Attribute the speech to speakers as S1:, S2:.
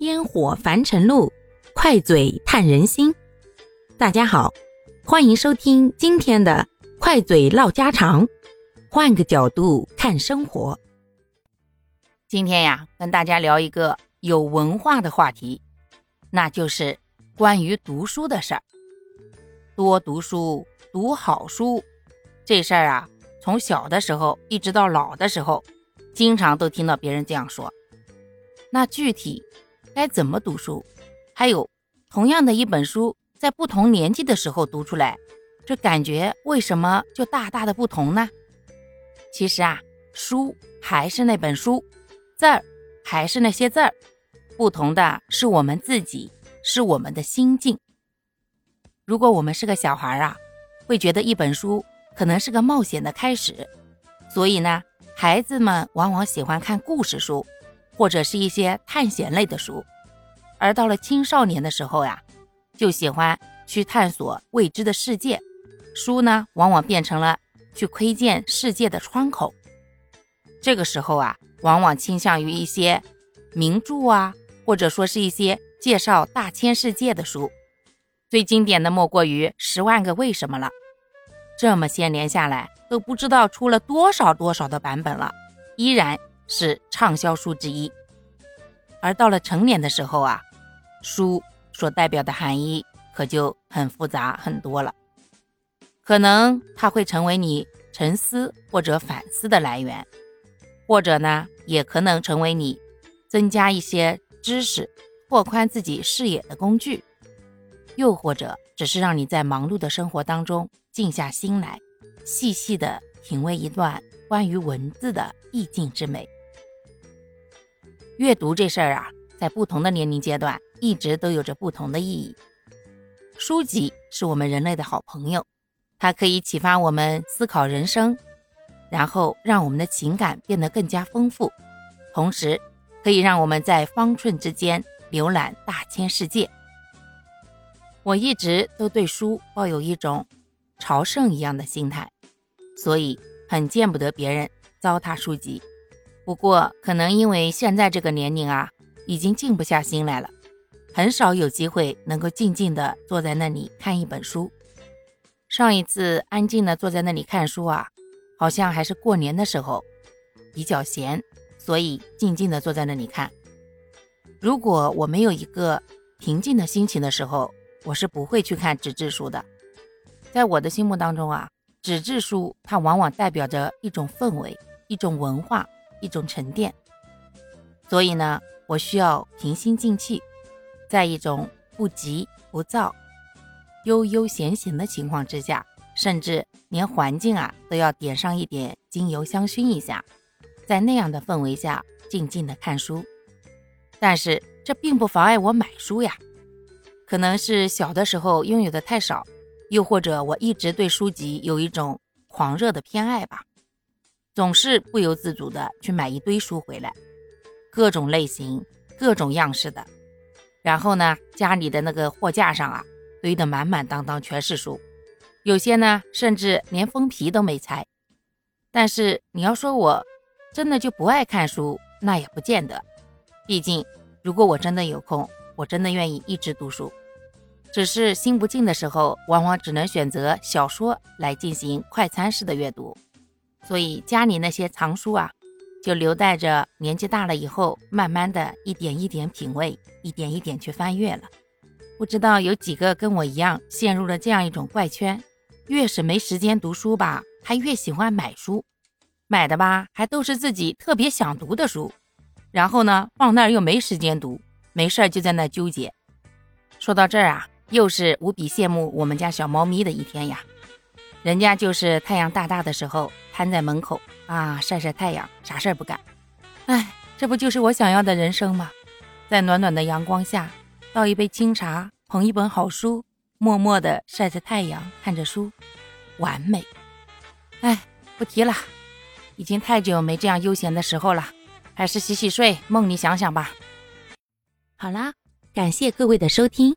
S1: 烟火凡尘路，快嘴探人心。大家好，欢迎收听今天的快嘴唠家常，换个角度看生活。今天呀，跟大家聊一个有文化的话题，那就是关于读书的事儿。多读书，读好书，这事儿啊，从小的时候一直到老的时候，经常都听到别人这样说。那具体该怎么读书？还有，同样的一本书，在不同年纪的时候读出来，这感觉为什么就大大的不同呢？其实啊，书还是那本书，字儿还是那些字儿，不同的是我们自己，是我们的心境。如果我们是个小孩啊，会觉得一本书可能是个冒险的开始，所以呢，孩子们往往喜欢看故事书。或者是一些探险类的书，而到了青少年的时候呀，就喜欢去探索未知的世界。书呢，往往变成了去窥见世界的窗口。这个时候啊，往往倾向于一些名著啊，或者说是一些介绍大千世界的书。最经典的莫过于《十万个为什么》了。这么些年下来，都不知道出了多少多少的版本了，依然。是畅销书之一，而到了成年的时候啊，书所代表的含义可就很复杂很多了。可能它会成为你沉思或者反思的来源，或者呢，也可能成为你增加一些知识、拓宽自己视野的工具，又或者只是让你在忙碌的生活当中静下心来，细细的品味一段关于文字的意境之美。阅读这事儿啊，在不同的年龄阶段，一直都有着不同的意义。书籍是我们人类的好朋友，它可以启发我们思考人生，然后让我们的情感变得更加丰富，同时可以让我们在方寸之间浏览大千世界。我一直都对书抱有一种朝圣一样的心态，所以很见不得别人糟蹋书籍。不过，可能因为现在这个年龄啊，已经静不下心来了，很少有机会能够静静的坐在那里看一本书。上一次安静的坐在那里看书啊，好像还是过年的时候，比较闲，所以静静的坐在那里看。如果我没有一个平静的心情的时候，我是不会去看纸质书的。在我的心目当中啊，纸质书它往往代表着一种氛围，一种文化。一种沉淀，所以呢，我需要平心静气，在一种不急不躁、悠悠闲闲的情况之下，甚至连环境啊都要点上一点精油香薰一下，在那样的氛围下静静的看书。但是这并不妨碍我买书呀，可能是小的时候拥有的太少，又或者我一直对书籍有一种狂热的偏爱吧。总是不由自主的去买一堆书回来，各种类型、各种样式的。然后呢，家里的那个货架上啊，堆得满满当当，全是书。有些呢，甚至连封皮都没拆。但是你要说我真的就不爱看书，那也不见得。毕竟，如果我真的有空，我真的愿意一直读书。只是心不静的时候，往往只能选择小说来进行快餐式的阅读。所以家里那些藏书啊，就留待着年纪大了以后，慢慢的一点一点品味，一点一点去翻阅了。不知道有几个跟我一样陷入了这样一种怪圈：越是没时间读书吧，还越喜欢买书，买的吧还都是自己特别想读的书，然后呢放那儿又没时间读，没事儿就在那纠结。说到这儿啊，又是无比羡慕我们家小猫咪的一天呀。人家就是太阳大大的时候瘫在门口啊晒晒太阳，啥事儿不干。哎，这不就是我想要的人生吗？在暖暖的阳光下，倒一杯清茶，捧一本好书，默默地晒着太阳，看着书，完美。哎，不提了，已经太久没这样悠闲的时候了，还是洗洗睡，梦里想想吧。好啦，感谢各位的收听，